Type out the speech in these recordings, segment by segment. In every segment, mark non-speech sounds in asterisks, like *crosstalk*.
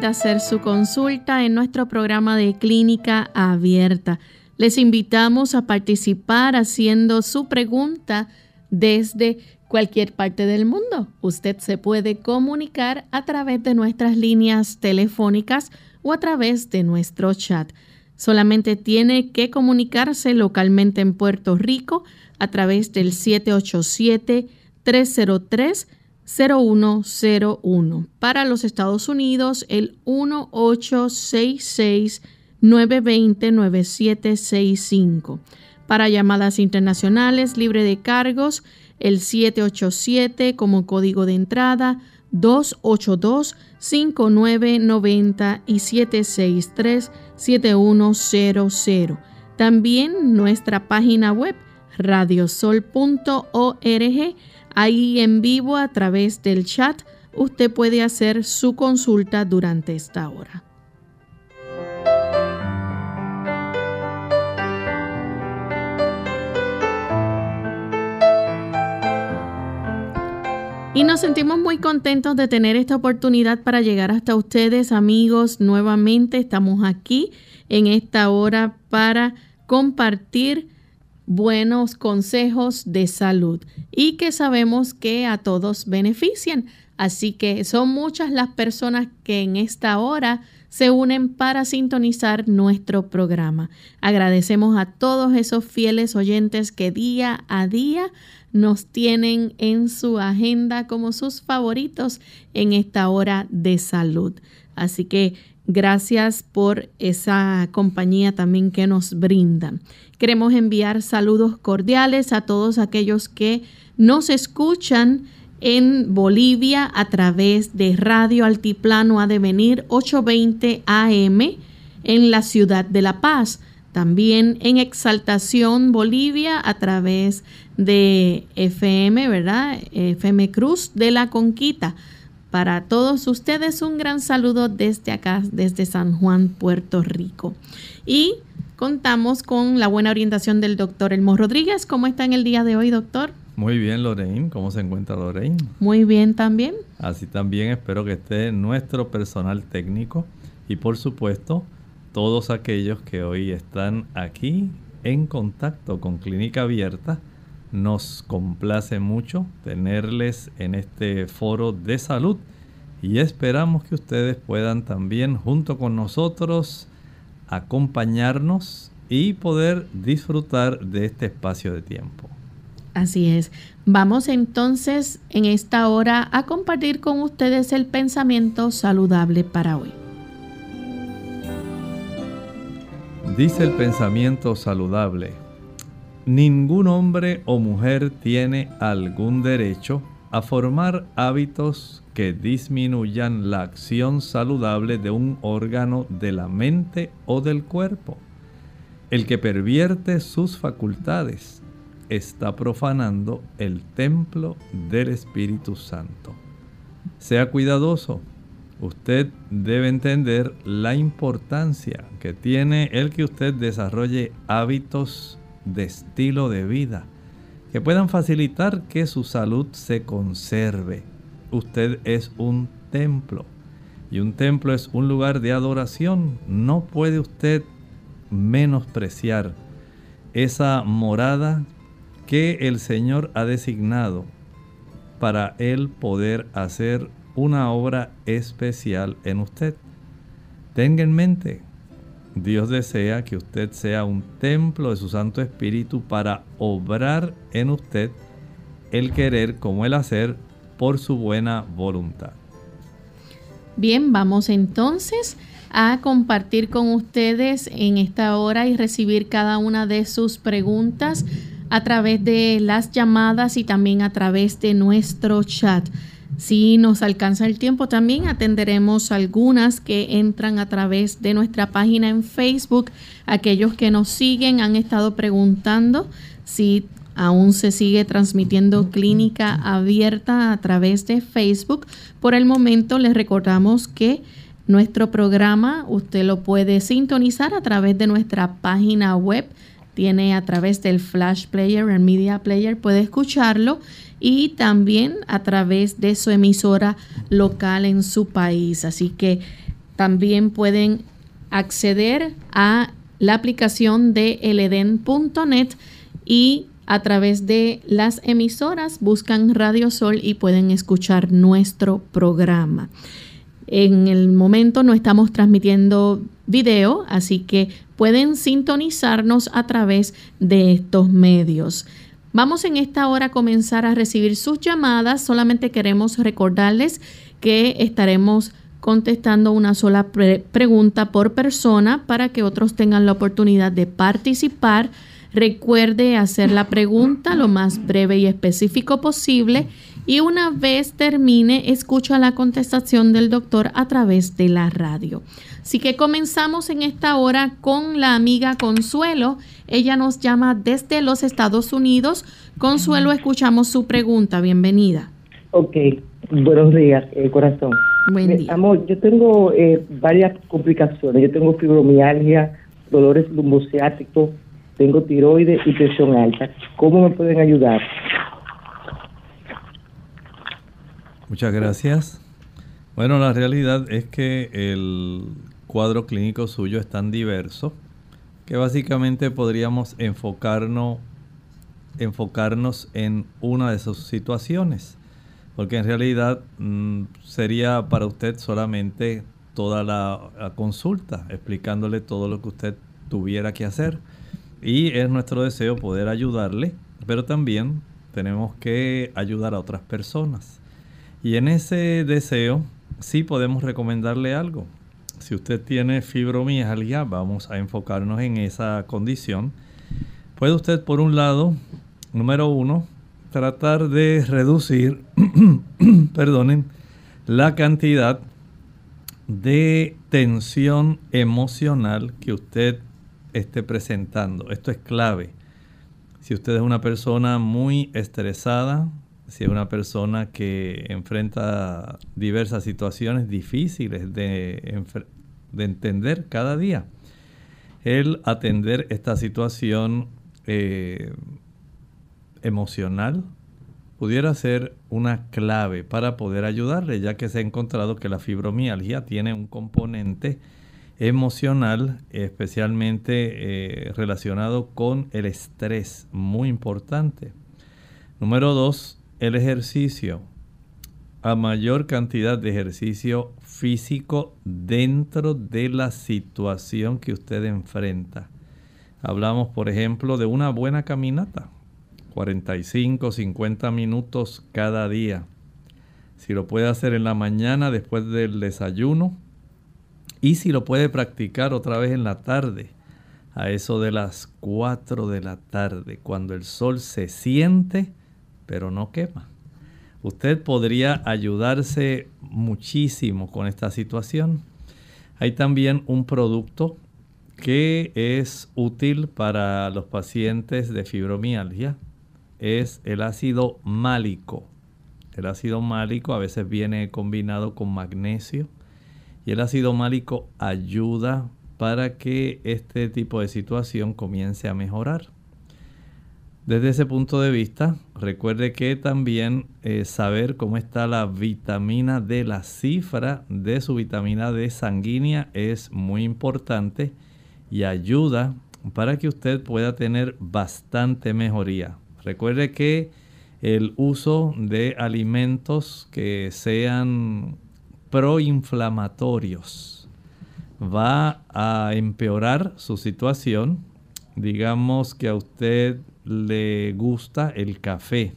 Hacer su consulta en nuestro programa de clínica abierta. Les invitamos a participar haciendo su pregunta desde cualquier parte del mundo. Usted se puede comunicar a través de nuestras líneas telefónicas o a través de nuestro chat. Solamente tiene que comunicarse localmente en Puerto Rico a través del 787 303 0101. Para los Estados Unidos, el 1866-920-9765. Para llamadas internacionales libre de cargos, el 787 como código de entrada, 282-5990 y 763-7100. También nuestra página web radiosol.org Ahí en vivo a través del chat usted puede hacer su consulta durante esta hora. Y nos sentimos muy contentos de tener esta oportunidad para llegar hasta ustedes, amigos. Nuevamente estamos aquí en esta hora para compartir buenos consejos de salud y que sabemos que a todos benefician. Así que son muchas las personas que en esta hora se unen para sintonizar nuestro programa. Agradecemos a todos esos fieles oyentes que día a día nos tienen en su agenda como sus favoritos en esta hora de salud. Así que gracias por esa compañía también que nos brindan. Queremos enviar saludos cordiales a todos aquellos que nos escuchan en Bolivia a través de Radio Altiplano a devenir 820 AM en la ciudad de La Paz. También en Exaltación Bolivia a través de FM, ¿verdad? FM Cruz de la Conquista. Para todos ustedes un gran saludo desde acá, desde San Juan, Puerto Rico. Y contamos con la buena orientación del doctor Elmo Rodríguez. ¿Cómo está en el día de hoy, doctor? Muy bien, Lorraine. ¿Cómo se encuentra Lorraine? Muy bien también. Así también espero que esté nuestro personal técnico y por supuesto todos aquellos que hoy están aquí en contacto con Clínica Abierta. Nos complace mucho tenerles en este foro de salud y esperamos que ustedes puedan también junto con nosotros acompañarnos y poder disfrutar de este espacio de tiempo. Así es. Vamos entonces en esta hora a compartir con ustedes el pensamiento saludable para hoy. Dice el pensamiento saludable, ningún hombre o mujer tiene algún derecho a formar hábitos que disminuyan la acción saludable de un órgano de la mente o del cuerpo. El que pervierte sus facultades está profanando el templo del Espíritu Santo. Sea cuidadoso. Usted debe entender la importancia que tiene el que usted desarrolle hábitos de estilo de vida que puedan facilitar que su salud se conserve usted es un templo. Y un templo es un lugar de adoración. No puede usted menospreciar esa morada que el Señor ha designado para Él poder hacer una obra especial en usted. Tenga en mente, Dios desea que usted sea un templo de su Santo Espíritu para obrar en usted el querer como el hacer por su buena voluntad. Bien, vamos entonces a compartir con ustedes en esta hora y recibir cada una de sus preguntas a través de las llamadas y también a través de nuestro chat. Si nos alcanza el tiempo, también atenderemos algunas que entran a través de nuestra página en Facebook. Aquellos que nos siguen han estado preguntando si aún se sigue transmitiendo clínica abierta a través de Facebook. Por el momento les recordamos que nuestro programa usted lo puede sintonizar a través de nuestra página web tiene a través del Flash Player, el Media Player, puede escucharlo y también a través de su emisora local en su país. Así que también pueden acceder a la aplicación de eleden.net y a través de las emisoras buscan Radio Sol y pueden escuchar nuestro programa. En el momento no estamos transmitiendo video, así que pueden sintonizarnos a través de estos medios. Vamos en esta hora a comenzar a recibir sus llamadas. Solamente queremos recordarles que estaremos contestando una sola pregunta por persona para que otros tengan la oportunidad de participar. Recuerde hacer la pregunta lo más breve y específico posible y una vez termine, escucha la contestación del doctor a través de la radio. Así que comenzamos en esta hora con la amiga Consuelo. Ella nos llama desde los Estados Unidos. Consuelo, escuchamos su pregunta. Bienvenida. Ok, buenos días, eh, corazón. Buen eh, día. amor, yo tengo eh, varias complicaciones. Yo tengo fibromialgia, dolores lumbociáticos, tengo tiroides y presión alta. ¿Cómo me pueden ayudar? Muchas gracias. Bueno, la realidad es que el cuadro clínico suyo es tan diverso que básicamente podríamos enfocarnos, enfocarnos en una de sus situaciones. Porque en realidad mm, sería para usted solamente toda la, consulta, explicándole todo lo que usted tuviera que hacer. Y es nuestro deseo poder ayudarle, pero también tenemos que ayudar a otras personas. Y en ese deseo sí podemos recomendarle algo. Si usted tiene fibromialgia, vamos a enfocarnos en esa condición. Puede usted, por un lado, número uno, tratar de reducir, *clears throat* perdonen, la cantidad de tensión emocional que usted esté presentando. Esto es clave. Si usted es una persona muy estresada, si es una persona que enfrenta diversas situaciones difíciles de, entender cada día, el atender esta situación eh, emocional pudiera ser una clave para poder ayudarle, ya que se ha encontrado que la fibromialgia tiene un componente emocional, especialmente eh, relacionado con el estrés, muy importante. Número dos, el ejercicio, a mayor cantidad de ejercicio físico dentro de la situación que usted enfrenta. Hablamos, por ejemplo, de una buena caminata, 45, 50 minutos cada día. Si lo puede hacer en la mañana después del desayuno y si lo puede practicar otra vez en la tarde, a eso de las 4 de la tarde, cuando el sol se siente pero no quema. Usted podría ayudarse muchísimo con esta situación. Hay también un producto que es útil para los pacientes de fibromialgia. Es el ácido málico. El ácido málico a veces viene combinado con magnesio y el ácido málico ayuda para que este tipo de situación comience a mejorar. Desde ese punto de vista, recuerde que también eh, saber cómo está la vitamina D, la cifra de su vitamina D sanguínea es muy importante y ayuda para que usted pueda tener bastante mejoría. Recuerde que el uso de alimentos que sean proinflamatorios va a empeorar su situación. Digamos que a usted le gusta el café.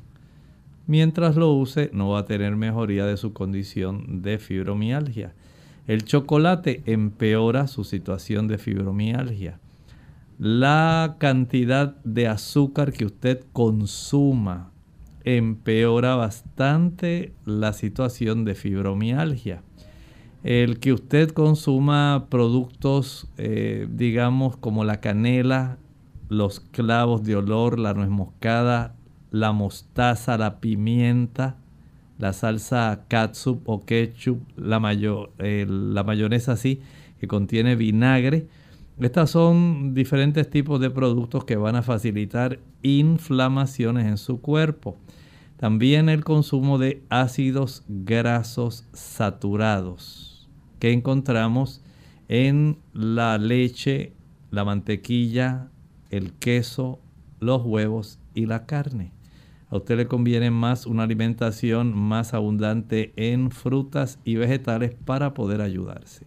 Mientras lo use no va a tener mejoría de su condición de fibromialgia. El chocolate empeora su situación de fibromialgia. La cantidad de azúcar que usted consuma empeora bastante la situación de fibromialgia. El que usted consuma productos, eh, digamos, como la canela, los clavos de olor, la nuez moscada, la mostaza, la pimienta, la salsa catsup o ketchup, la, la mayonesa así, que contiene vinagre. Estas son diferentes tipos de productos que van a facilitar inflamaciones en su cuerpo. También el consumo de ácidos grasos saturados que encontramos en la leche, la mantequilla, el queso, los huevos y la carne. A usted le conviene más una alimentación más abundante en frutas y vegetales para poder ayudarse.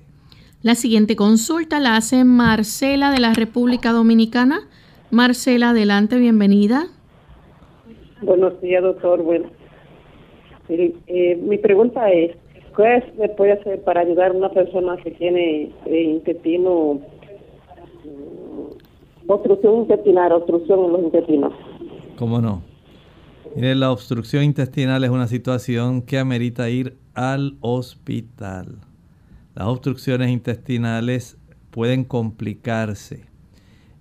La siguiente consulta la hace Marcela de la República Dominicana. Marcela, adelante, bienvenida. Buenos días, doctor. Bueno, eh, mi pregunta es, ¿qué se puede hacer para ayudar a una persona que tiene eh, intestino obstrucción intestinal, obstrucción en los intestinos. ¿Cómo no? Mire, la obstrucción intestinal es una situación que amerita ir al hospital. Las obstrucciones intestinales pueden complicarse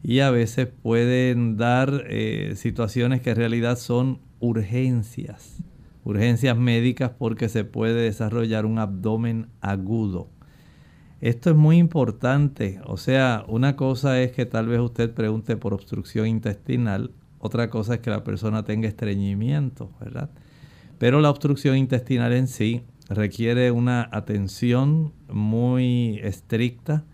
y a veces pueden dar eh, situaciones que en realidad son urgencias, urgencias médicas porque se puede desarrollar un abdomen agudo. Esto es muy importante. O sea, una cosa es que tal vez usted pregunte por obstrucción intestinal, otra cosa es que la persona tenga estreñimiento, ¿verdad? Pero la obstrucción intestinal en sí requiere una atención muy estricta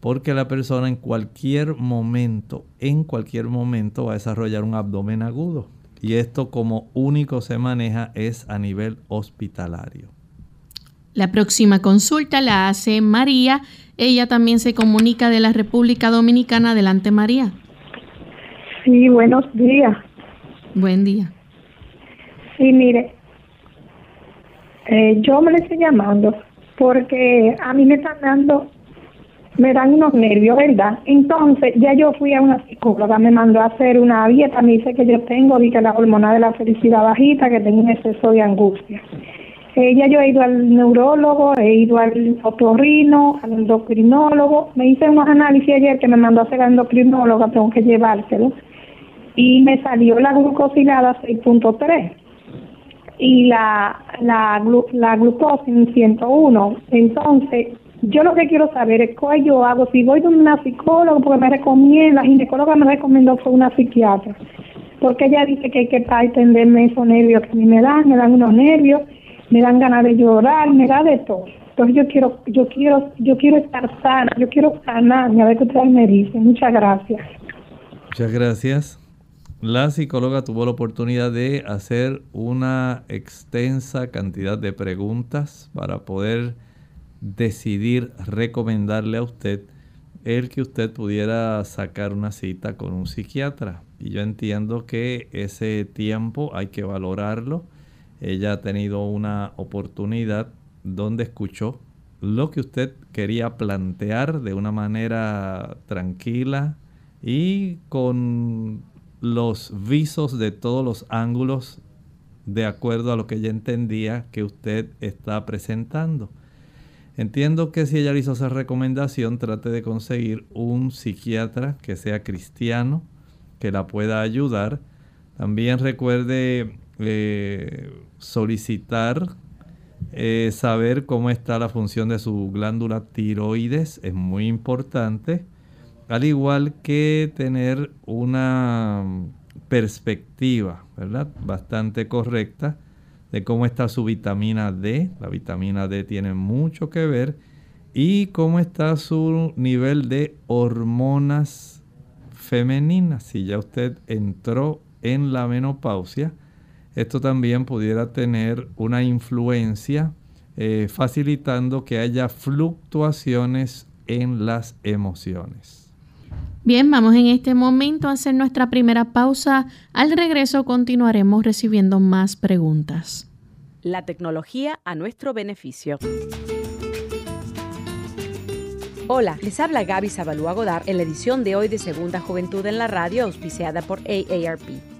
porque la persona en cualquier momento, en cualquier momento va a desarrollar un abdomen agudo. Y esto como único se maneja es a nivel hospitalario. La próxima consulta la hace María. Ella también se comunica de la República Dominicana. Adelante, María. Sí, buenos días. Buen día. Sí, mire, eh, yo me le estoy llamando porque a mí me están dando, me dan unos nervios, ¿verdad? Entonces, ya yo fui a una psicóloga, me mandó a hacer una dieta, me dice que yo tengo, que la hormona de la felicidad bajita, que tengo un exceso de angustia. Ya yo he ido al neurólogo, he ido al otorrino, al endocrinólogo. Me hice unos análisis ayer que me mandó a hacer la endocrinóloga, tengo que llevárselo. Y me salió la glucosilada 6.3 y la, la, la glucosa en 101. Entonces, yo lo que quiero saber es qué yo hago. Si voy de una psicóloga, porque me recomienda, la ginecóloga me recomendó fue una psiquiatra, porque ella dice que hay que atenderme esos nervios que me dan, me dan unos nervios me dan ganas de llorar, me da de todo. Entonces yo quiero, yo quiero, yo quiero estar sana, yo quiero sanarme, a ver qué ustedes me dicen. Muchas gracias. Muchas gracias. La psicóloga tuvo la oportunidad de hacer una extensa cantidad de preguntas para poder decidir recomendarle a usted el que usted pudiera sacar una cita con un psiquiatra. Y yo entiendo que ese tiempo hay que valorarlo ella ha tenido una oportunidad donde escuchó lo que usted quería plantear de una manera tranquila y con los visos de todos los ángulos de acuerdo a lo que ella entendía que usted está presentando. Entiendo que si ella le hizo esa recomendación, trate de conseguir un psiquiatra que sea cristiano, que la pueda ayudar. También recuerde eh, solicitar eh, saber cómo está la función de su glándula tiroides, es muy importante, al igual que tener una perspectiva, ¿verdad? Bastante correcta de cómo está su vitamina D. La vitamina D tiene mucho que ver. Y cómo está su nivel de hormonas femeninas. Si ya usted entró en la menopausia, esto también pudiera tener una influencia eh, facilitando que haya fluctuaciones en las emociones. Bien, vamos en este momento a hacer nuestra primera pausa. Al regreso continuaremos recibiendo más preguntas. La tecnología a nuestro beneficio. Hola, les habla Gaby Zabalúa Godard en la edición de hoy de Segunda Juventud en la Radio, auspiciada por AARP.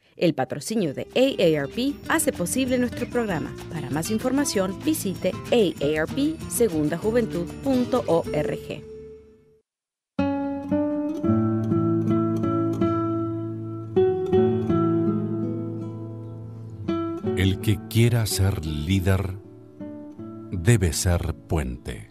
El patrocinio de AARP hace posible nuestro programa. Para más información visite aarpsegundajuventud.org. El que quiera ser líder debe ser puente.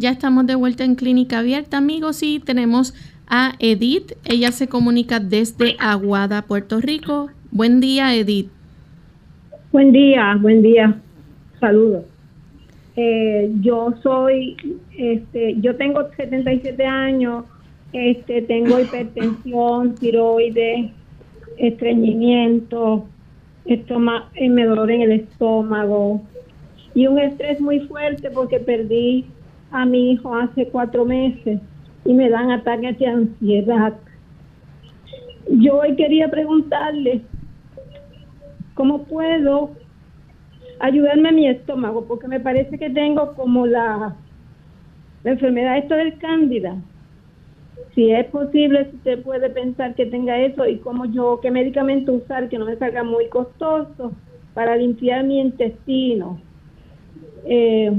Ya estamos de vuelta en Clínica Abierta, amigos, y tenemos a Edith. Ella se comunica desde Aguada, Puerto Rico. Buen día, Edith. Buen día, buen día. Saludos. Eh, yo soy, este, yo tengo 77 años, este, tengo hipertensión, tiroides, estreñimiento, estoma, eh, me dolor en el estómago y un estrés muy fuerte porque perdí a mi hijo hace cuatro meses y me dan ataques de ansiedad. Yo hoy quería preguntarle cómo puedo ayudarme a mi estómago, porque me parece que tengo como la, la enfermedad esto del cándida. Si es posible, si usted puede pensar que tenga eso y cómo yo, qué medicamento usar que no me salga muy costoso para limpiar mi intestino. Eh,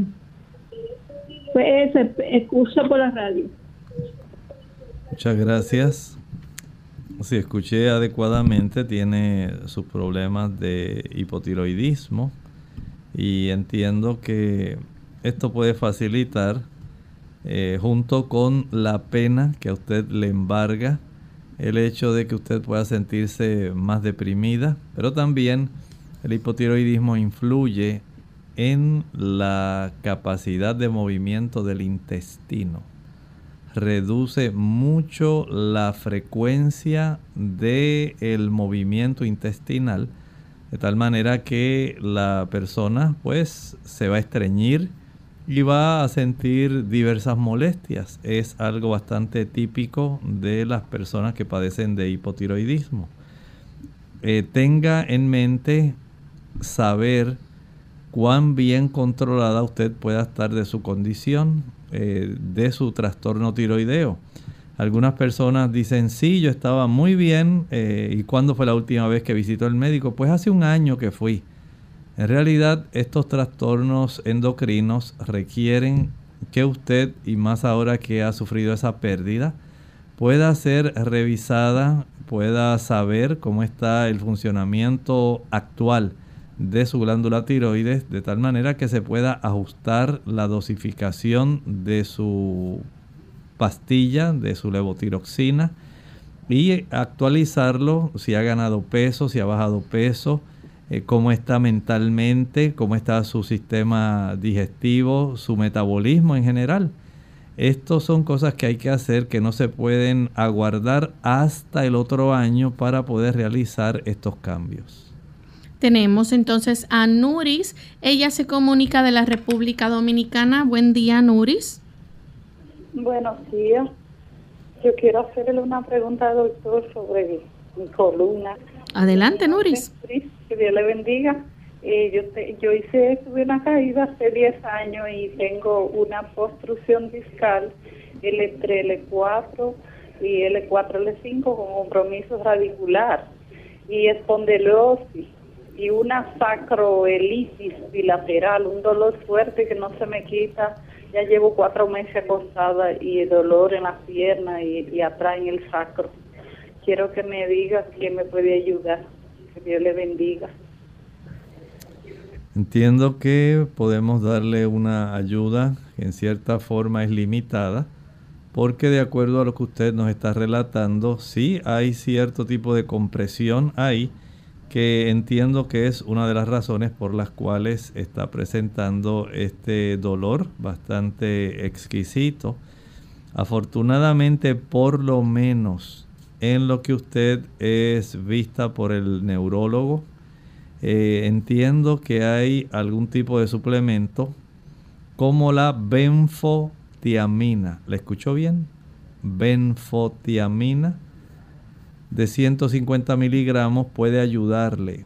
pues excusa por la radio. Muchas gracias. Si escuché adecuadamente, tiene sus problemas de hipotiroidismo y entiendo que esto puede facilitar, eh, junto con la pena que a usted le embarga, el hecho de que usted pueda sentirse más deprimida, pero también el hipotiroidismo influye en la capacidad de movimiento del intestino. Reduce mucho la frecuencia del el movimiento intestinal, de tal manera que la persona pues se va a estreñir y va a sentir diversas molestias. Es algo bastante típico de las personas que padecen de hipotiroidismo. Eh, tenga en mente saber cuán bien controlada usted pueda estar de su condición, eh, de su trastorno tiroideo. Algunas personas dicen, sí, yo estaba muy bien. Eh, ¿Y cuándo fue la última vez que visitó el médico? Pues hace un año que fui. En realidad, estos trastornos endocrinos requieren que usted, y más ahora que ha sufrido esa pérdida, pueda ser revisada, pueda saber cómo está el funcionamiento actual de su glándula tiroides de tal manera que se pueda ajustar la dosificación de su pastilla, de su levotiroxina y actualizarlo si ha ganado peso, si ha bajado peso, eh, cómo está mentalmente, cómo está su sistema digestivo, su metabolismo en general. Estos son cosas que hay que hacer que no se pueden aguardar hasta el otro año para poder realizar estos cambios. Tenemos entonces a Nuris. Ella se comunica de la República Dominicana. Buen día, Nuris. Buenos días. Yo quiero hacerle una pregunta al doctor sobre mi columna. Adelante, Nuris. Que Dios le bendiga. Eh, yo, yo hice, tuve una caída hace 10 años y tengo una obstrucción discal L3, L4 y L4, L5 con compromiso radicular y espondilosis y una sacroelitis bilateral, un dolor fuerte que no se me quita. Ya llevo cuatro meses acostada y el dolor en las piernas y, atrás en el sacro. Quiero que me diga quién me puede ayudar. Que Dios le bendiga. Entiendo que podemos darle una ayuda que en cierta forma es limitada, porque de acuerdo a lo que usted nos está relatando, sí hay cierto tipo de compresión ahí que entiendo que es una de las razones por las cuales está presentando este dolor bastante exquisito. Afortunadamente, por lo menos en lo que usted es vista por el neurólogo, eh, entiendo que hay algún tipo de suplemento como la benfotiamina. ¿Le escuchó bien? Benfotiamina de 150 miligramos puede ayudarle.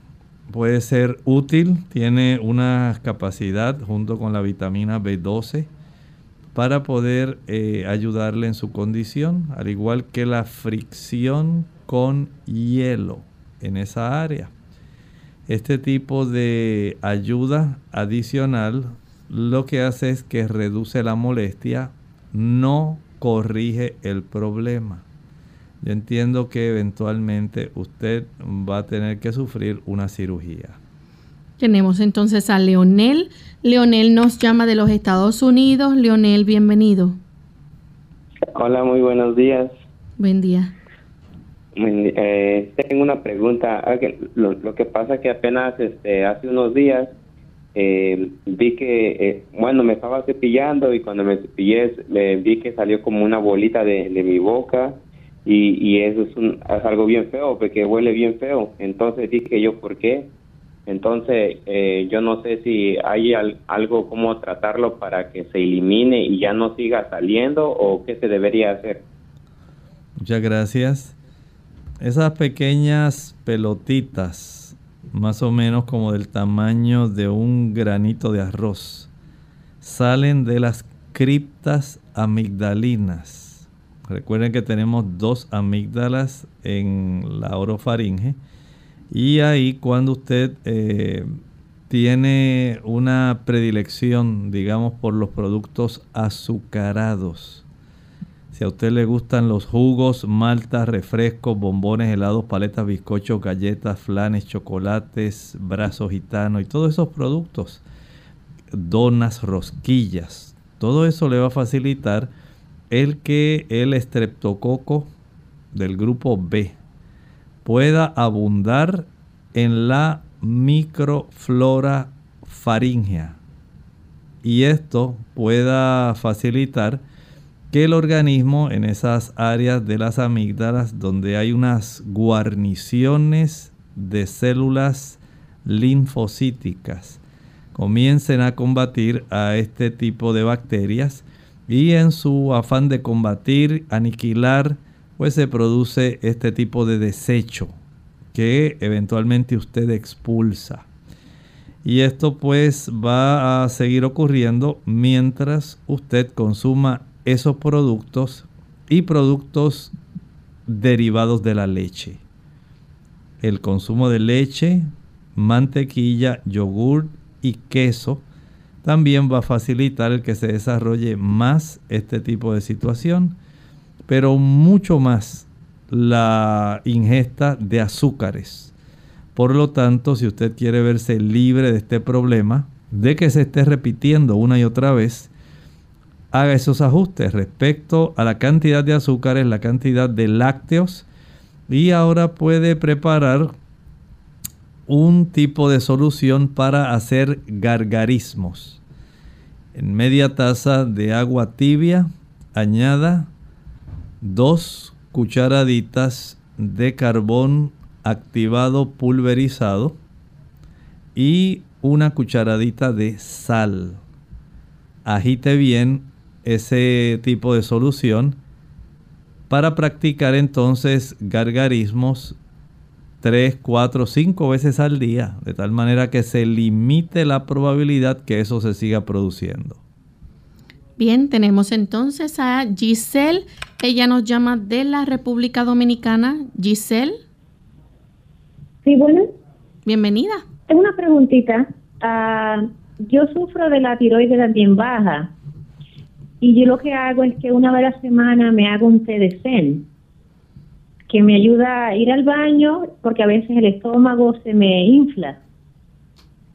Puede ser útil, tiene una capacidad junto con la vitamina B12 para poder eh, ayudarle en su condición, al igual que la fricción con hielo en esa área. Este tipo de ayuda adicional lo que hace es que reduce la molestia, no corrige el problema. Yo entiendo que eventualmente usted va a tener que sufrir una cirugía. Tenemos entonces a Leonel. Leonel nos llama de los Estados Unidos. Leonel, bienvenido. Hola, muy buenos días. Buen día. Eh, tengo una pregunta. Ah, lo, que pasa es que apenas este, hace unos días eh, vi que, eh, bueno, me estaba cepillando y cuando me cepillé vi que salió como una bolita de mi boca y, y eso es, un, es algo bien feo, porque huele bien feo. Entonces dije yo, ¿por qué? Entonces, eh, yo no sé si hay algo como tratarlo para que se elimine y ya no siga saliendo o qué se debería hacer. Muchas gracias. Esas pequeñas pelotitas, más o menos como del tamaño de un granito de arroz, salen de las criptas amigdalinas Recuerden que tenemos dos amígdalas en la orofaringe. Y ahí cuando usted eh, tiene una predilección, digamos, por los productos azucarados, si a usted le gustan los jugos, maltas, refrescos, bombones, helados, paletas, bizcochos, galletas, flanes, chocolates, brazos gitanos y todos esos productos, donas, rosquillas. Todo eso le va a facilitar el que el estreptococo del grupo B pueda abundar en la microflora faringea y esto pueda facilitar que el organismo en esas áreas de las amígdalas donde hay unas guarniciones de células linfocíticas comiencen a combatir a este tipo de bacterias y en su afán de combatir, aniquilar, pues se produce este tipo de desecho que eventualmente usted expulsa. Y esto pues va a seguir ocurriendo mientras usted consuma esos productos y productos derivados de la leche. El consumo de leche, mantequilla, yogur y queso también va a facilitar que se desarrolle más este tipo de situación, pero mucho más la ingesta de azúcares. Por lo tanto, si usted quiere verse libre de este problema, de que se esté repitiendo una y otra vez, haga esos ajustes respecto a la cantidad de azúcares, la cantidad de lácteos y ahora puede preparar un tipo de solución para hacer gargarismos. En media taza de agua tibia añada dos cucharaditas de carbón activado pulverizado y una cucharadita de sal. Agite bien ese tipo de solución para practicar entonces gargarismos 3, 4, 5 veces al día, de tal manera que se limite la probabilidad que eso se siga produciendo. Bien, tenemos entonces a Giselle. Ella nos llama de la República Dominicana. Giselle. Sí, bueno. Bienvenida. Tengo una preguntita. Ah, yo sufro de la tiroides también baja y yo lo que hago es que una vez a la semana me hago un té de zen que me ayuda a ir al baño porque a veces el estómago se me infla.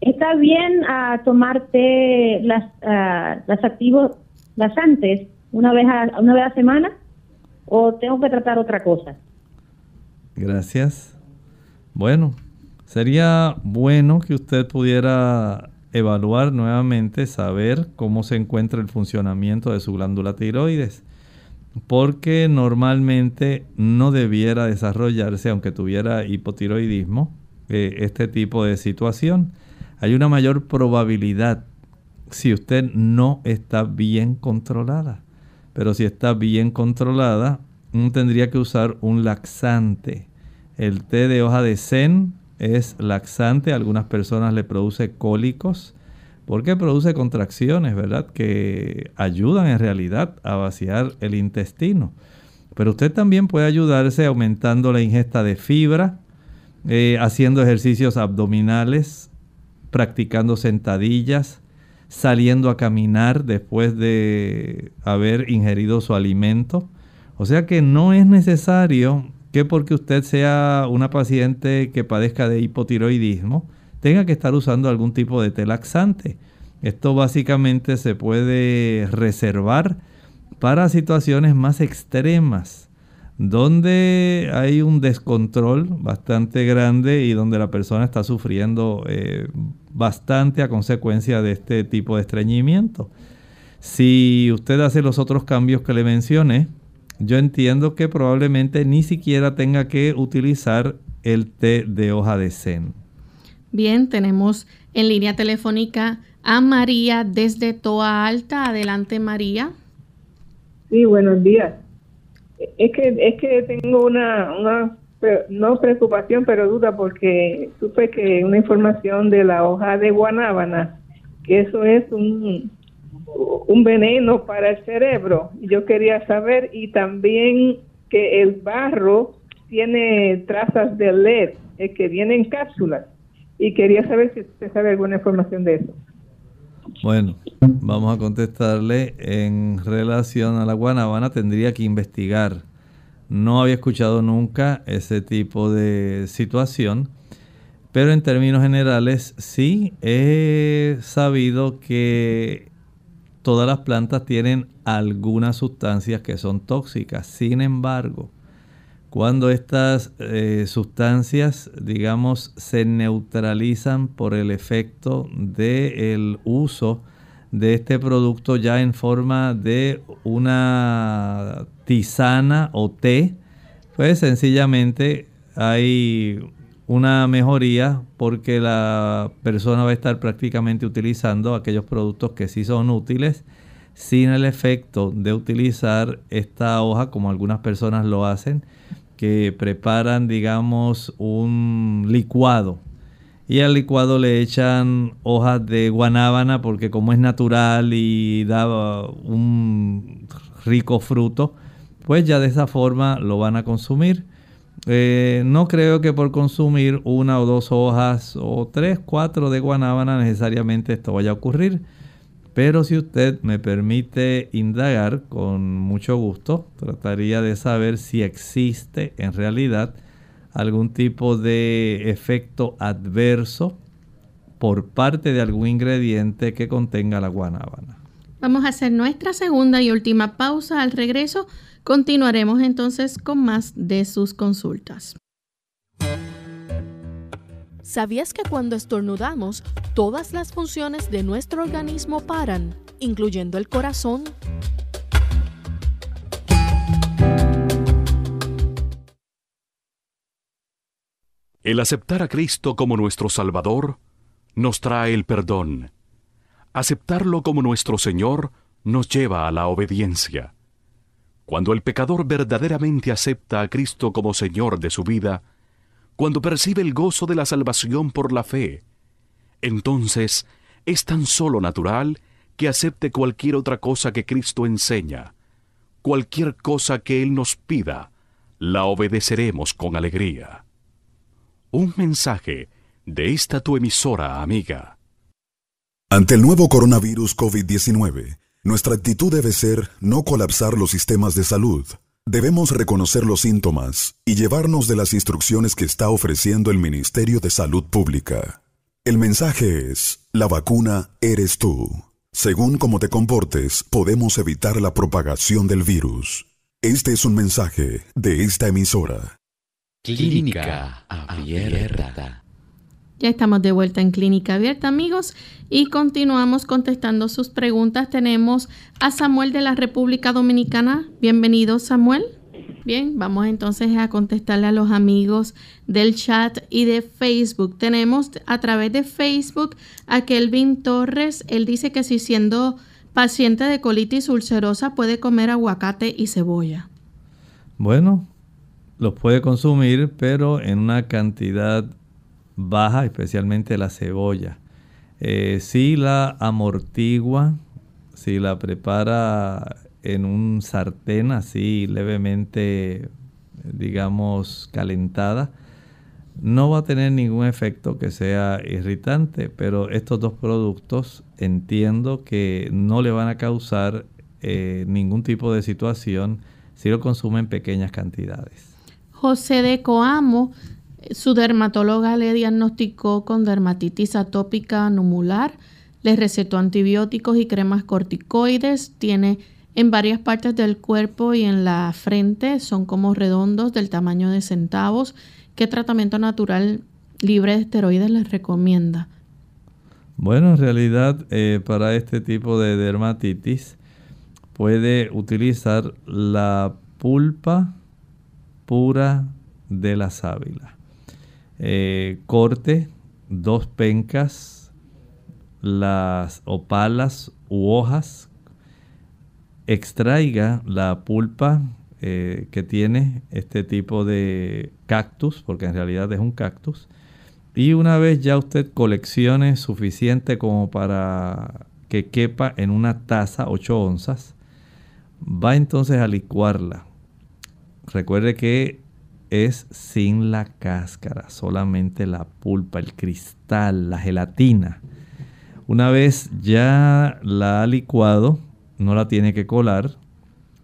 ¿Está bien a ah, tomar té las, uh, las activos, las antes, una vez, a, una vez a la semana? ¿O tengo que tratar otra cosa? Gracias. Bueno, sería bueno que usted pudiera evaluar nuevamente, saber cómo se encuentra el funcionamiento de su glándula tiroides, porque normalmente no debiera desarrollarse, aunque tuviera hipotiroidismo, eh, este tipo de situación. Hay una mayor probabilidad si usted no está bien controlada, pero si está bien controlada, no tendría que usar un laxante. El té de hoja de zen es laxante, a algunas personas le produce cólicos, porque produce contracciones, ¿verdad? Que ayudan en realidad a vaciar el intestino. Pero usted también puede ayudarse aumentando la ingesta de fibra, eh, haciendo ejercicios abdominales, practicando sentadillas, saliendo a caminar después de haber ingerido su alimento. O sea que no es necesario que porque usted sea una paciente que padezca de hipotiroidismo, tenga que estar usando algún tipo de telaxante. Esto básicamente se puede reservar para situaciones más extremas, donde hay un descontrol bastante grande y donde la persona está sufriendo eh, bastante a consecuencia de este tipo de estreñimiento. Si usted hace los otros cambios que le mencioné, yo entiendo que probablemente ni siquiera tenga que utilizar el té de hoja de zen. Bien, tenemos en línea telefónica a María desde Toa Alta. Adelante, María. Sí, buenos días. Es que es que tengo una, una no preocupación, pero duda porque supe que una información de la hoja de guanábana, que eso es un un veneno para el cerebro. Yo quería saber y también que el barro tiene trazas de LED, es que viene en cápsulas. Y quería saber si usted sabe alguna información de eso. Bueno, vamos a contestarle en relación a la guanabana. Tendría que investigar. No había escuchado nunca ese tipo de situación. Pero en términos generales, sí he sabido que todas las plantas tienen algunas sustancias que son tóxicas. Sin embargo, cuando estas eh, sustancias, digamos, se neutralizan por el efecto del uso de este producto ya en forma de una tisana o té, pues sencillamente hay una mejoría porque la persona va a estar prácticamente utilizando aquellos productos que sí son útiles sin el efecto de utilizar esta hoja como algunas personas lo hacen que preparan, digamos, un licuado. Y al licuado le echan hojas de guanábana porque como es natural y da un rico fruto, pues ya de esa forma lo van a consumir. Eh, no creo que por consumir una o dos hojas o tres, cuatro de guanábana necesariamente esto vaya a ocurrir. Pero si usted me permite indagar con mucho gusto, trataría de saber si existe en realidad algún tipo de efecto adverso por parte de algún ingrediente que contenga la guanábana. Vamos a hacer nuestra segunda y última pausa. Al regreso continuaremos entonces con más de sus consultas. ¿Sabías que cuando estornudamos, todas las funciones de nuestro organismo paran, incluyendo el corazón? El aceptar a Cristo como nuestro Salvador nos trae el perdón. Aceptarlo como nuestro Señor nos lleva a la obediencia. Cuando el pecador verdaderamente acepta a Cristo como Señor de su vida, cuando percibe el gozo de la salvación por la fe, entonces es tan solo natural que acepte cualquier otra cosa que Cristo enseña. Cualquier cosa que Él nos pida, la obedeceremos con alegría. Un mensaje de esta tu emisora amiga. Ante el nuevo coronavirus COVID-19, nuestra actitud debe ser no colapsar los sistemas de salud Debemos reconocer los síntomas y llevarnos de las instrucciones que está ofreciendo el Ministerio de Salud Pública. El mensaje es, la vacuna eres tú. Según cómo te comportes, podemos evitar la propagación del virus. Este es un mensaje de esta emisora. Clínica Abierta. Ya estamos de vuelta en Clínica Abierta, amigos, y continuamos contestando sus preguntas. Tenemos a Samuel de la República Dominicana. Bienvenido, Samuel. Bien, vamos entonces a contestarle a los amigos del chat y de Facebook. Tenemos a través de Facebook a Kelvin Torres. Él dice que si siendo paciente de colitis ulcerosa puede comer aguacate y cebolla. Bueno, los puede consumir, pero en una cantidad baja, especialmente la cebolla. Eh, si la amortigua, si la prepara en un sartén así levemente, digamos, calentada, no va a tener ningún efecto que sea irritante, pero estos dos productos entiendo que no le van a causar eh, ningún tipo de situación si lo consumen en pequeñas cantidades. José de Coamo su dermatóloga le diagnosticó con dermatitis atópica numular, le recetó antibióticos y cremas corticoides, tiene en varias partes del cuerpo y en la frente, son como redondos del tamaño de centavos. ¿Qué tratamiento natural libre de esteroides les recomienda? Bueno, en realidad eh, para este tipo de dermatitis puede utilizar la pulpa pura de la sábila. Eh, corte dos pencas, las opalas u hojas, extraiga la pulpa eh, que tiene este tipo de cactus, porque en realidad es un cactus, y una vez ya usted coleccione suficiente como para que quepa en una taza 8 onzas, va entonces a licuarla. Recuerde que es sin la cáscara, solamente la pulpa, el cristal, la gelatina. Una vez ya la ha licuado, no la tiene que colar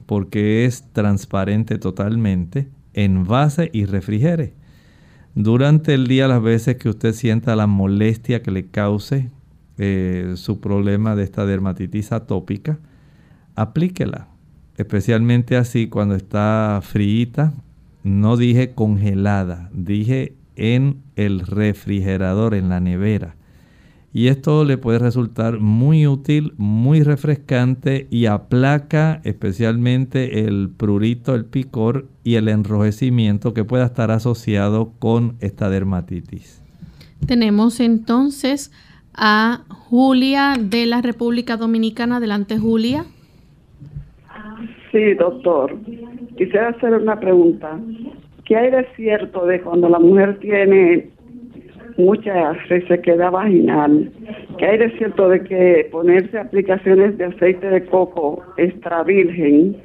porque es transparente totalmente, envase y refrigere. Durante el día, las veces que usted sienta la molestia que le cause eh, su problema de esta dermatitis atópica, aplíquela. Especialmente así cuando está fríita. No dije congelada, dije en el refrigerador, en la nevera. Y esto le puede resultar muy útil, muy refrescante y aplaca especialmente el prurito, el picor y el enrojecimiento que pueda estar asociado con esta dermatitis. Tenemos entonces a Julia de la República Dominicana. Adelante, Julia. Sí, doctor. Quisiera hacer una pregunta. ¿Qué hay de cierto de cuando la mujer tiene mucha resequedad vaginal? ¿Qué hay de cierto de que ponerse aplicaciones de aceite de coco extra virgen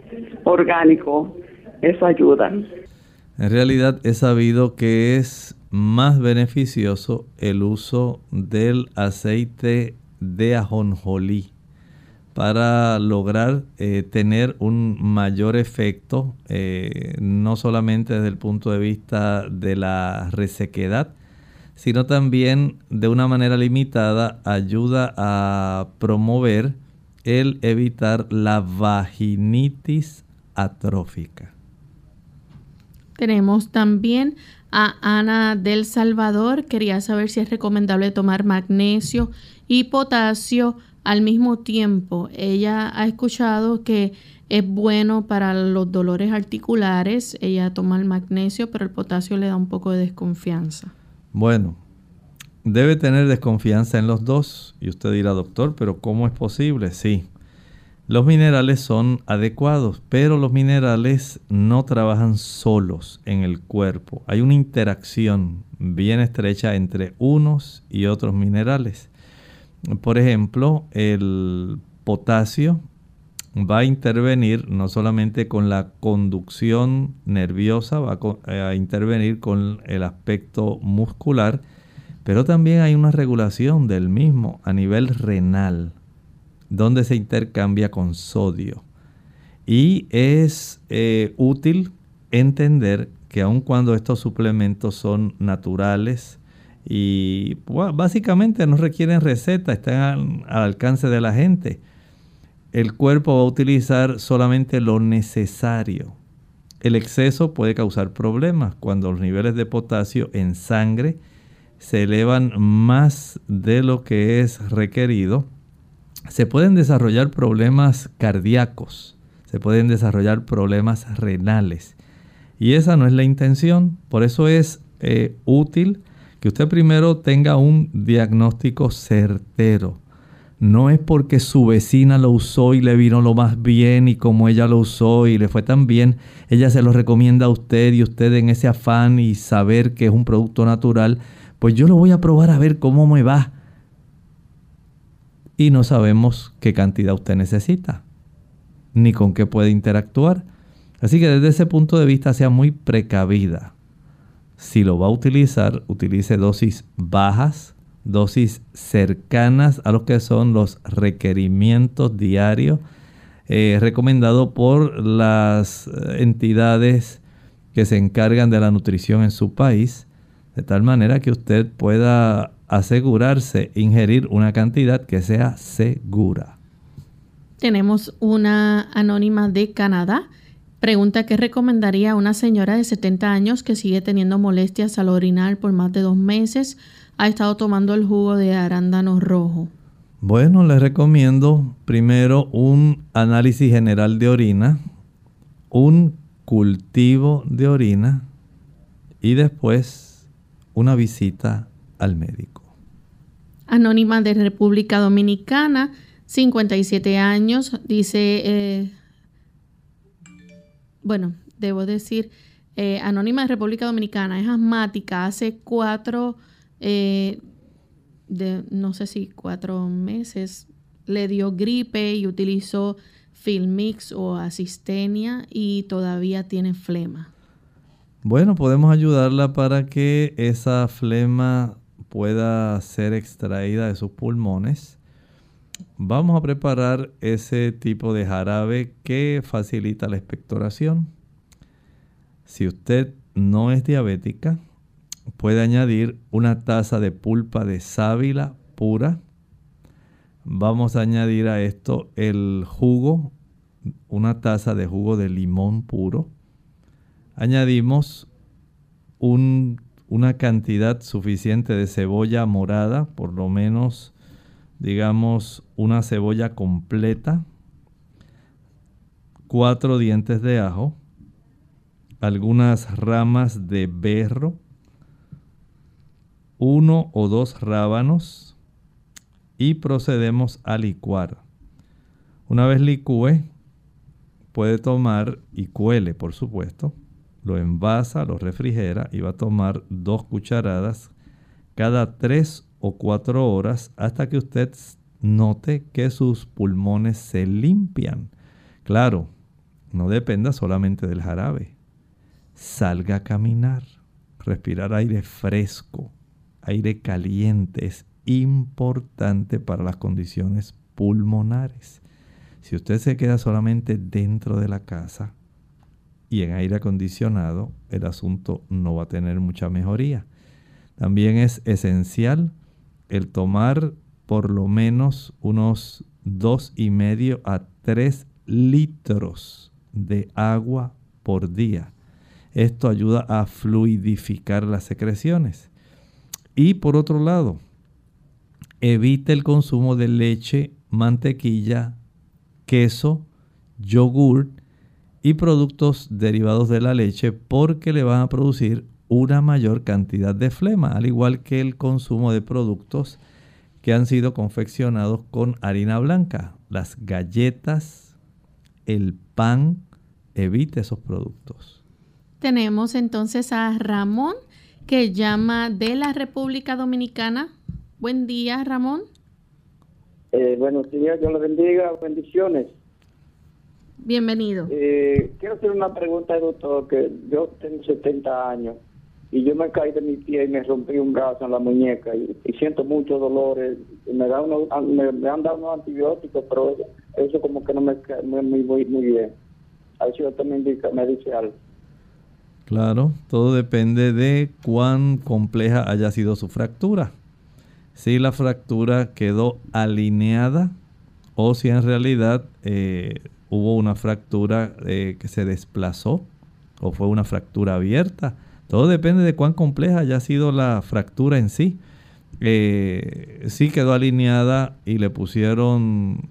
orgánico, eso ayuda? En realidad he sabido que es más beneficioso el uso del aceite de ajonjolí para lograr eh, tener un mayor efecto, eh, no solamente desde el punto de vista de la resequedad, sino también de una manera limitada ayuda a promover el evitar la vaginitis atrófica. Tenemos también a Ana del Salvador. Quería saber si es recomendable tomar magnesio y potasio al mismo tiempo, ella ha escuchado que es bueno para los dolores articulares. Ella toma el magnesio, pero el potasio le da un poco de desconfianza. Bueno, debe tener desconfianza en los dos. Y usted dirá, doctor, pero ¿cómo es posible? Sí. Los minerales son adecuados, pero los minerales no trabajan solos en el cuerpo. Hay una interacción bien estrecha entre unos y otros minerales. Por ejemplo, el potasio va a intervenir no solamente con la conducción nerviosa, va a, intervenir con el aspecto muscular, pero también hay una regulación del mismo a nivel renal, donde se intercambia con sodio. Y es eh, útil entender que aun cuando estos suplementos son naturales, y básicamente no requieren receta, están al, alcance de la gente. El cuerpo va a utilizar solamente lo necesario. El exceso puede causar problemas cuando los niveles de potasio en sangre se elevan más de lo que es requerido. Se pueden desarrollar problemas cardíacos, se pueden desarrollar problemas renales. Y esa no es la intención. Por eso es eh, útil que usted primero tenga un diagnóstico certero. No es porque su vecina lo usó y le vino lo más bien y como ella lo usó y le fue tan bien, ella se lo recomienda a usted y usted en ese afán y saber que es un producto natural, pues yo lo voy a probar a ver cómo me va. Y no sabemos qué cantidad usted necesita, ni con qué puede interactuar. Así que desde ese punto de vista sea muy precavida si lo va a utilizar, utilice dosis bajas, dosis cercanas a lo que son los requerimientos diarios eh, recomendado por las eh, entidades que se encargan de la nutrición en su país, de tal manera que usted pueda asegurarse ingerir una cantidad que sea segura. Tenemos una anónima de Canadá Pregunta qué recomendaría a una señora de 70 años que sigue teniendo molestias al orinar por más de dos meses. Ha estado tomando el jugo de arándano rojo. Bueno, le recomiendo primero un análisis general de orina, un cultivo de orina y después una visita al médico. Anónima de República Dominicana, 57 años, dice... Eh, bueno, debo decir, eh, Anónima de República Dominicana, es asmática, hace cuatro, eh, de, no sé si cuatro meses, le dio gripe y utilizó Filmix o Asistenia y todavía tiene flema. Bueno, podemos ayudarla para que esa flema pueda ser extraída de sus pulmones Vamos a preparar ese tipo de jarabe que facilita la expectoración. Si usted no es diabética, puede añadir una taza de pulpa de sábila pura. Vamos a añadir a esto el jugo, una taza de jugo de limón puro. Añadimos una cantidad suficiente de cebolla morada, por lo menos digamos una cebolla completa, cuatro dientes de ajo, algunas ramas de berro, uno o dos rábanos y procedemos a licuar. Una vez licúe, puede tomar y cuele, por supuesto, lo envasa, lo refrigera y va a tomar dos cucharadas cada tres o cuatro horas hasta que usted note que sus pulmones se limpian. Claro, no dependa solamente del jarabe. Salga a caminar, respirar aire fresco, aire caliente es importante para las condiciones pulmonares. Si usted se queda solamente dentro de la casa y en aire acondicionado, el asunto no va a tener mucha mejoría. También es esencial el tomar por lo menos unos dos y medio a 3 litros de agua por día. Esto ayuda a fluidificar las secreciones. Y por otro lado, evite el consumo de leche, mantequilla, queso, yogur y productos derivados de la leche porque le van a producir una mayor cantidad de flema, al igual que el consumo de productos que han sido confeccionados con harina blanca, las galletas, el pan, evite esos productos. Tenemos entonces a Ramón que llama de la República Dominicana. Buen día, Ramón. Eh, buenos días, Dios le bendiga, bendiciones. Bienvenido. Eh, quiero hacer una pregunta, doctor, que yo tengo 70 años y yo me caí de mi pie y me rompí un brazo en la muñeca y, siento muchos dolores. me, da me, han dado unos antibióticos, pero eso como que no me cae muy, muy, muy bien. A ver si usted me dice algo. Claro, todo depende de cuán compleja haya sido su fractura. Si la fractura quedó alineada o si en realidad eh, hubo una fractura eh, que se desplazó o fue una fractura abierta. Todo depende de cuán compleja haya sido la fractura en sí. Eh, si quedó alineada y le pusieron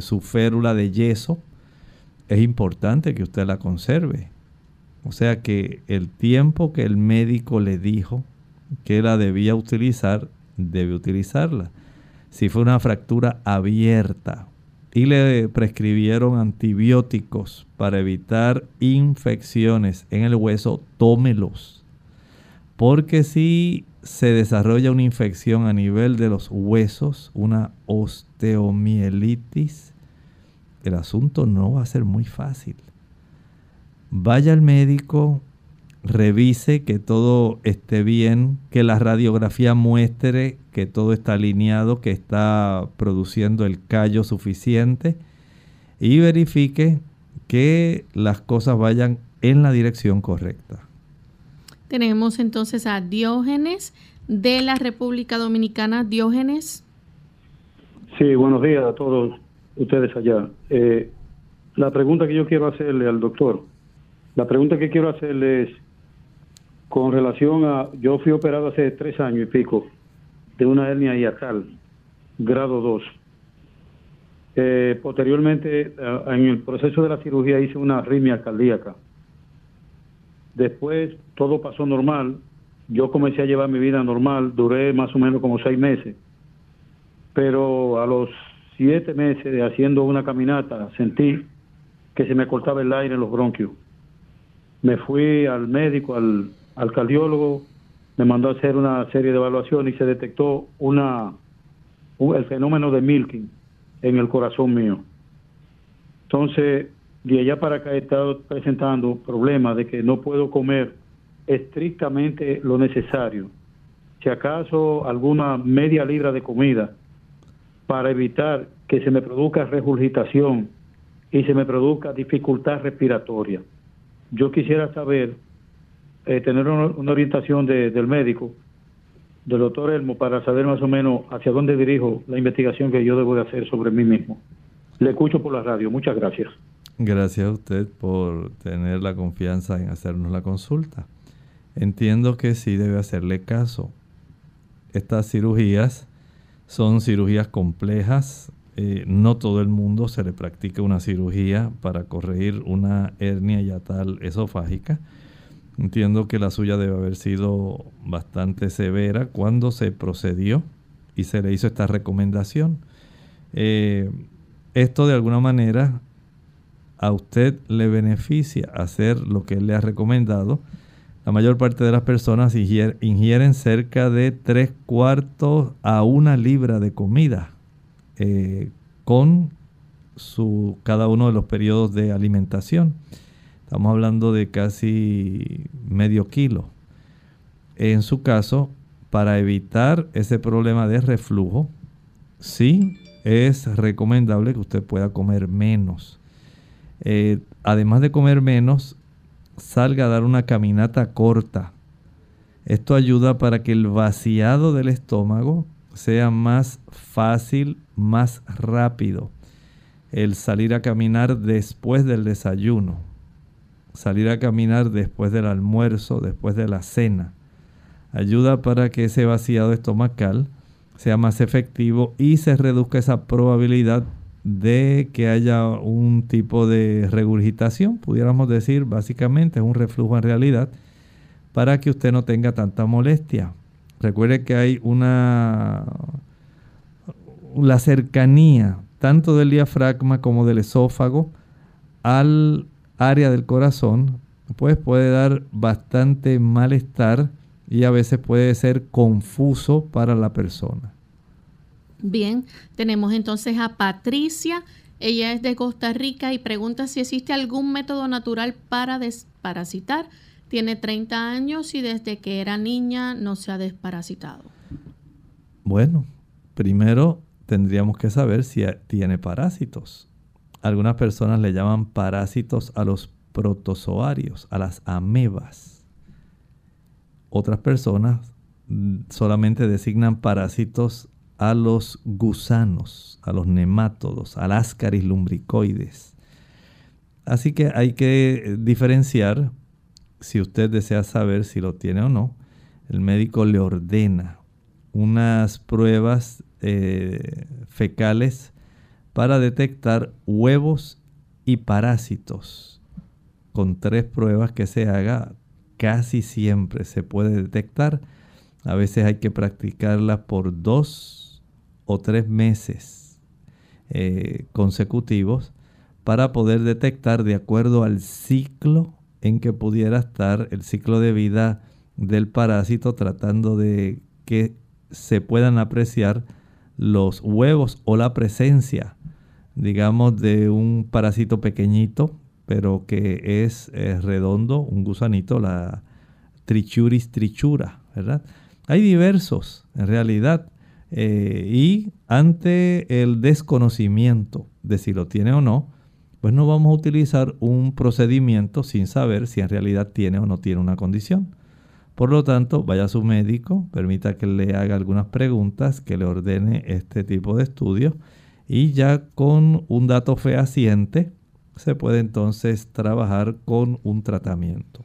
su férula de yeso, es importante que usted la conserve. O sea que el tiempo que el médico le dijo que la debía utilizar, debe utilizarla. Si fue una fractura abierta y le prescribieron antibióticos para evitar infecciones en el hueso, tómelos. Porque si se desarrolla una infección a nivel de los huesos, una osteomielitis, el asunto no va a ser muy fácil vaya al médico, revise que todo esté bien, que la radiografía muestre que todo está alineado, que está produciendo el callo suficiente y verifique que las cosas vayan en la dirección correcta. Tenemos entonces a Diógenes de la República Dominicana. Diógenes. Sí, buenos días a todos ustedes allá. Eh, la pregunta que yo quiero hacerle al doctor la pregunta que quiero hacerle es, con relación a, yo fui operado hace tres años y pico de una hernia hiatal, grado 2. Eh, posteriormente, en el proceso de la cirugía hice una arritmia cardíaca. Después todo pasó normal. Yo comencé a llevar mi vida normal. Duré más o menos como seis meses. Pero a los siete meses de haciendo una caminata sentí que se me cortaba el aire en los bronquios me fui al médico, al, cardiólogo, me mandó a hacer una serie de evaluaciones y se detectó una el fenómeno de milking en el corazón mío. Entonces, de allá para acá he estado presentando problemas de que no puedo comer estrictamente lo necesario. Si acaso alguna media libra de comida para evitar que se me produzca regurgitación y se me produzca dificultad respiratoria yo quisiera saber eh, tener una, orientación del médico, del doctor Elmo, para saber más o menos hacia dónde dirijo la investigación que yo debo de hacer sobre mí mismo. Le escucho por la radio. Muchas gracias. Gracias a usted por tener la confianza en hacernos la consulta. Entiendo que sí debe hacerle caso. Estas cirugías son cirugías complejas. Eh, no todo el mundo se le practica una cirugía para corregir una hernia yatal esofágica. Entiendo que la suya debe haber sido bastante severa cuando se procedió y se le hizo esta recomendación. Eh, esto de alguna manera a usted le beneficia hacer lo que él le ha recomendado. La mayor parte de las personas ingieren cerca de tres cuartos a una libra de comida eh, con su, cada uno de los periodos de alimentación. Estamos hablando de casi medio kilo. En su caso, para evitar ese problema de reflujo, sí es recomendable que usted pueda comer menos. Eh, además de comer menos, salga a dar una caminata corta. Esto ayuda para que el vaciado del estómago sea más fácil, más rápido. El salir a caminar después del desayuno salir a caminar después del almuerzo, después de la cena. Ayuda para que ese vaciado estomacal sea más efectivo y se reduzca esa probabilidad de que haya un tipo de regurgitación, pudiéramos decir, básicamente es un reflujo en realidad, para que usted no tenga tanta molestia. Recuerde que hay una la cercanía tanto del diafragma como del esófago al área del corazón, pues puede dar bastante malestar y a veces puede ser confuso para la persona. Bien, tenemos entonces a Patricia. Ella es de Costa Rica y pregunta si existe algún método natural para desparasitar. Tiene 30 años y desde que era niña no se ha desparasitado. Bueno, primero tendríamos que saber si tiene parásitos. Algunas personas le llaman parásitos a los protozoarios, a las amebas. Otras personas mm, solamente designan parásitos a los gusanos, a los nemátodos, al ascaris lumbricoides. Así que hay que eh, diferenciar, si usted desea saber si lo tiene o no, el médico le ordena unas pruebas eh, fecales para detectar huevos y parásitos. Con tres pruebas que se haga, casi siempre se puede detectar. A veces hay que practicarlas por dos o tres meses eh, consecutivos para poder detectar de acuerdo al ciclo en que pudiera estar el ciclo de vida del parásito, tratando de que se puedan apreciar los huevos o la presencia digamos, de un parásito pequeñito, pero que es, redondo, un gusanito, la Trichuris trichura, ¿verdad? Hay diversos, en realidad, eh, y ante el desconocimiento de si lo tiene o no, pues no vamos a utilizar un procedimiento sin saber si en realidad tiene o no tiene una condición. Por lo tanto, vaya a su médico, permita que le haga algunas preguntas, que le ordene este tipo de estudios y ya con un dato fehaciente se puede entonces trabajar con un tratamiento.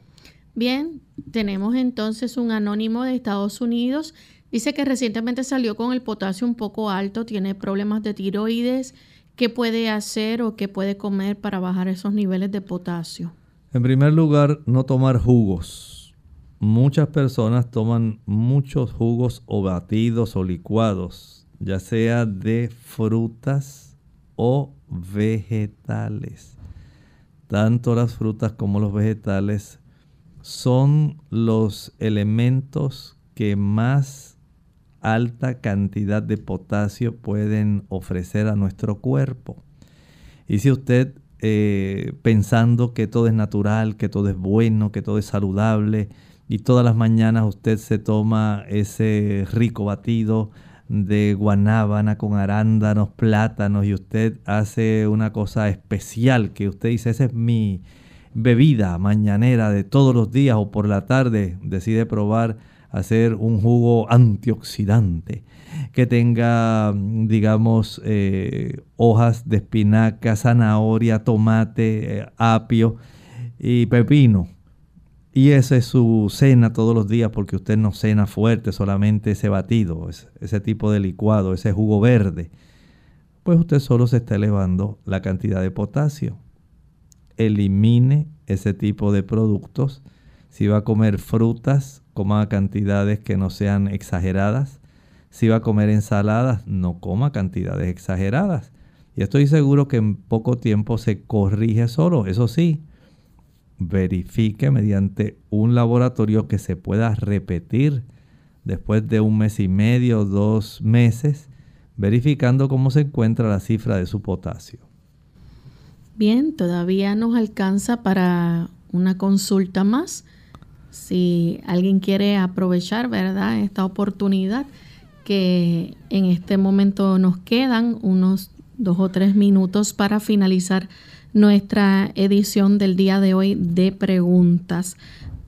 Bien, tenemos entonces un anónimo de Estados Unidos. Dice que recientemente salió con el potasio un poco alto, tiene problemas de tiroides. ¿Qué puede hacer o qué puede comer para bajar esos niveles de potasio? En primer lugar, no tomar jugos. Muchas personas toman muchos jugos o batidos o licuados ya sea de frutas o vegetales. Tanto las frutas como los vegetales son los elementos que más alta cantidad de potasio pueden ofrecer a nuestro cuerpo. Y si usted eh, pensando que todo es natural, que todo es bueno, que todo es saludable, y todas las mañanas usted se toma ese rico batido de guanábana con arándanos, plátanos y usted hace una cosa especial que usted dice, ese es mi, bebida mañanera de todos los días o por la tarde decide probar hacer un jugo antioxidante que tenga, digamos, eh, hojas de espinaca, zanahoria, tomate, eh, apio y pepino. Y esa es su cena todos los días porque usted no cena fuerte, solamente ese batido, ese tipo de licuado, ese jugo verde. Pues usted solo se está elevando la cantidad de potasio. Elimine ese tipo de productos. Si va a comer frutas, coma cantidades que no sean exageradas. Si va a comer ensaladas, no coma cantidades exageradas. Y estoy seguro que en poco tiempo se corrige solo. Eso sí, verifique mediante un laboratorio que se pueda repetir después de un mes y medio, dos meses, verificando cómo se encuentra la cifra de su potasio. Bien, todavía nos alcanza para una consulta más. Si alguien quiere aprovechar, ¿verdad? Esta oportunidad que en este momento nos quedan unos dos o tres minutos para finalizar nuestra edición del día de hoy de preguntas.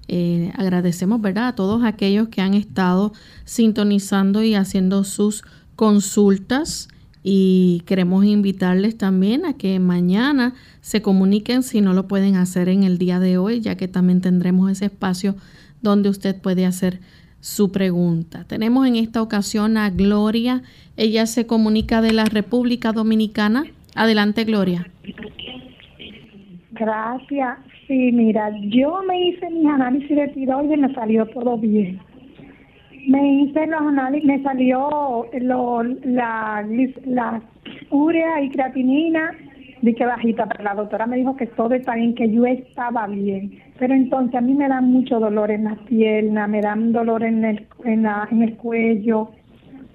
Eh, agradecemos, ¿verdad?, a todos aquellos que han estado sintonizando y haciendo sus consultas y queremos invitarles también a que mañana se comuniquen si no lo pueden hacer en el día de hoy, ya que también tendremos ese espacio donde usted puede hacer su pregunta. Tenemos en esta ocasión a Gloria. Ella se comunica de la República Dominicana. Adelante, Gloria. Gracias. Sí, mira, yo me hice mis análisis de tiroides y me salió todo bien. Me hice los análisis, me salió lo, la, la urea y creatinina, di que bajita, pero la doctora me dijo que todo está bien, que yo estaba bien. Pero entonces a mí me dan mucho dolor en las piernas, me dan dolor en el, en, la, en el cuello,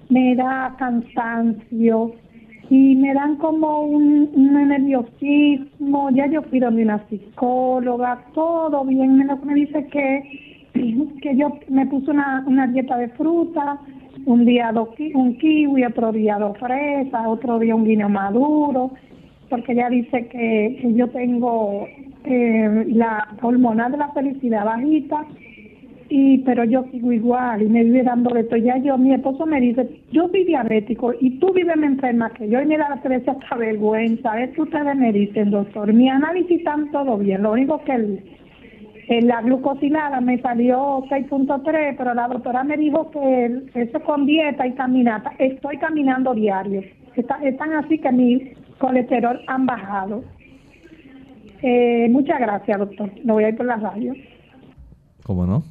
me da cansancio y me dan como un, nerviosismo. Ya yo fui donde una psicóloga, todo bien. Me, me dice que, que yo me puse una, una dieta de fruta, un día dos, un kiwi, otro día dos fresas, otro día un guineo maduro, porque ella dice que, que yo tengo eh, la hormona de la felicidad bajita y pero yo sigo igual y me vive dando de todo. Ya yo, mi esposo me dice, yo soy diabético y tú vives enferma que yo y me da la veces hasta vergüenza. Es que ustedes me dicen, doctor, mi análisis está todo bien. Lo único que el, la glucosilada me salió 6.3, pero la doctora me dijo que eso con dieta y caminata. Estoy caminando diario. Está, están así que mi colesterol han bajado. Eh, muchas gracias, doctor. Lo voy a ir por la radio. ¿Cómo no?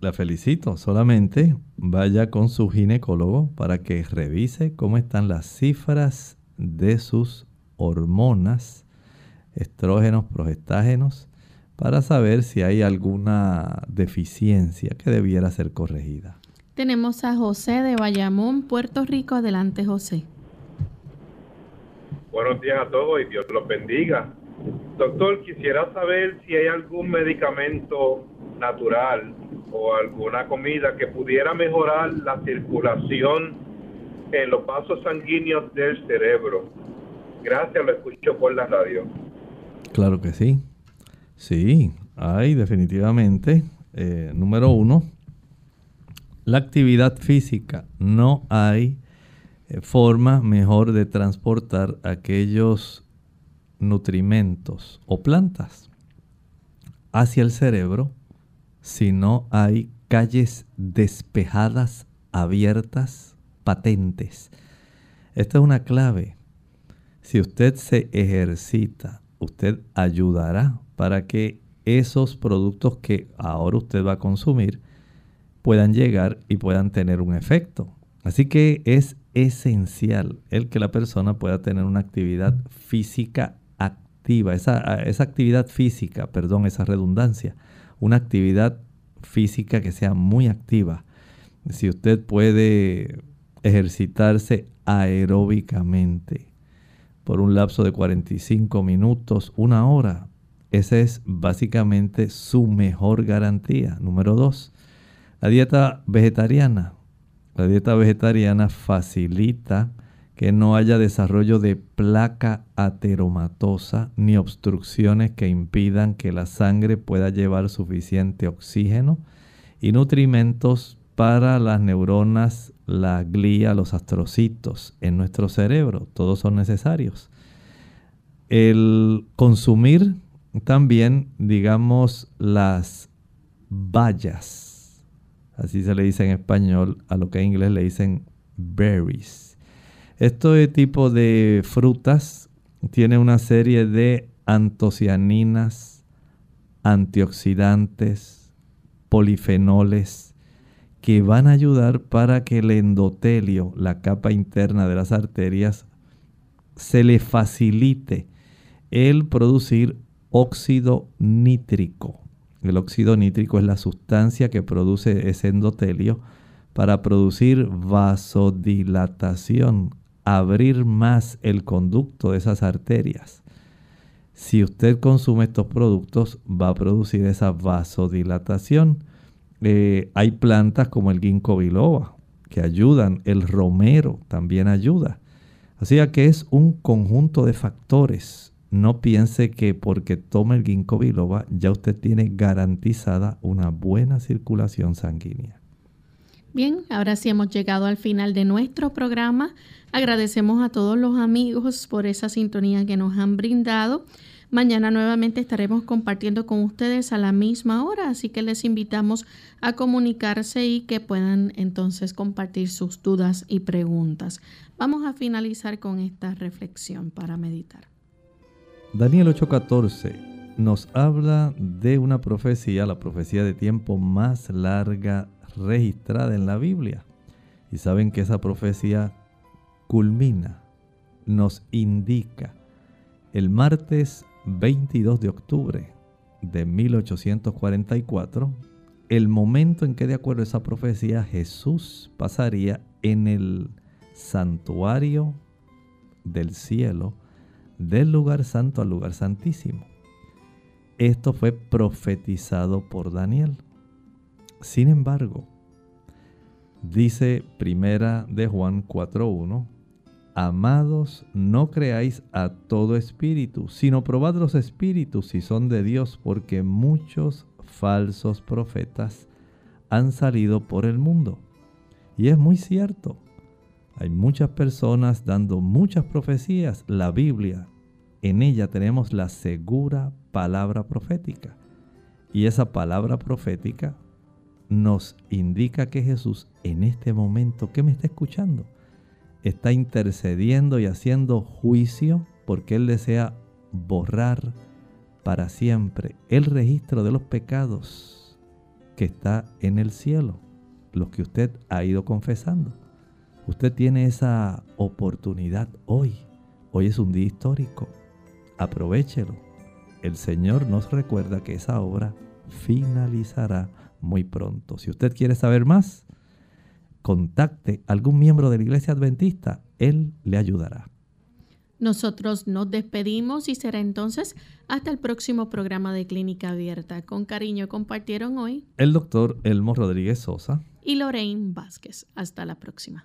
La felicito. Solamente vaya con su ginecólogo para que revise cómo están las cifras de sus hormonas, estrógenos, progestágenos, para saber si hay alguna deficiencia que debiera ser corregida. Tenemos a José de Bayamón, Puerto Rico. Adelante, José. Buenos días a todos y Dios los bendiga. Doctor, quisiera saber si hay algún medicamento natural o alguna comida que pudiera mejorar la circulación en los vasos sanguíneos del cerebro. Gracias, lo escucho por la radio. Claro que sí. Sí, hay definitivamente. Eh, número uno, la actividad física. No hay eh, forma mejor de transportar aquellos nutrimentos o plantas hacia el cerebro si no hay calles despejadas, abiertas, patentes. Esta es una clave. Si usted se ejercita, usted ayudará para que esos productos que ahora usted va a consumir puedan llegar y puedan tener un efecto. Así que es esencial el que la persona pueda tener una actividad física activa, esa, esa actividad física, perdón, esa redundancia, una actividad física que sea muy activa. Si usted puede ejercitarse aeróbicamente por un lapso de 45 minutos, una hora, esa es básicamente su mejor garantía. Número dos, la dieta vegetariana. La dieta vegetariana facilita que no haya desarrollo de placa ateromatosa ni obstrucciones que impidan que la sangre pueda llevar suficiente oxígeno y nutrimentos para las neuronas, la glía, los astrocitos en nuestro cerebro. Todos son necesarios. El consumir también, digamos, las bayas, así se le dice en español, a lo que en inglés le dicen berries. Este tipo de frutas tiene una serie de antocianinas, antioxidantes, polifenoles, que van a ayudar para que el endotelio, la capa interna de las arterias, se le facilite el producir óxido nítrico. El óxido nítrico es la sustancia que produce ese endotelio para producir vasodilatación, abrir más el conducto de esas arterias. Si usted consume estos productos, va a producir esa vasodilatación. Eh, hay plantas como el ginkgo biloba que ayudan, el romero también ayuda. Así que es un conjunto de factores no piense que porque toma el ginkgo biloba ya usted tiene garantizada una buena circulación sanguínea. Bien, ahora sí hemos llegado al final de nuestro programa. Agradecemos a todos los amigos por esa sintonía que nos han brindado. Mañana nuevamente estaremos compartiendo con ustedes a la misma hora, así que les invitamos a comunicarse y que puedan entonces compartir sus dudas y preguntas. Vamos a finalizar con esta reflexión para meditar. Daniel 8:14 nos habla de una profecía, la profecía de tiempo más larga registrada en la Biblia. Y saben que esa profecía culmina, nos indica el martes 22 de octubre de 1844, el momento en que de acuerdo a esa profecía Jesús pasaría en el santuario del cielo del lugar santo al lugar santísimo. Esto fue profetizado por Daniel. Sin embargo, dice primera de Juan 4.1, Amados, no creáis a todo espíritu, sino probad los espíritus si son de Dios, porque muchos falsos profetas han salido por el mundo. Y es muy cierto. Hay muchas personas dando muchas profecías. La Biblia, en ella tenemos la segura palabra profética. Y esa palabra profética nos indica que Jesús en este momento, ¿qué me está escuchando? Está intercediendo y haciendo juicio porque Él desea borrar para siempre el registro de los pecados que está en el cielo, los que usted ha ido confesando. Usted tiene esa oportunidad hoy. Hoy es un día histórico. Aprovechelo. El Señor nos recuerda que esa obra finalizará muy pronto. Si usted quiere saber más, contacte a algún miembro de la Iglesia Adventista. Él le ayudará. Nosotros nos despedimos y será entonces hasta el próximo programa de Clínica Abierta. Con cariño compartieron hoy el doctor Elmo Rodríguez Sosa y Lorraine Vázquez. Hasta la próxima.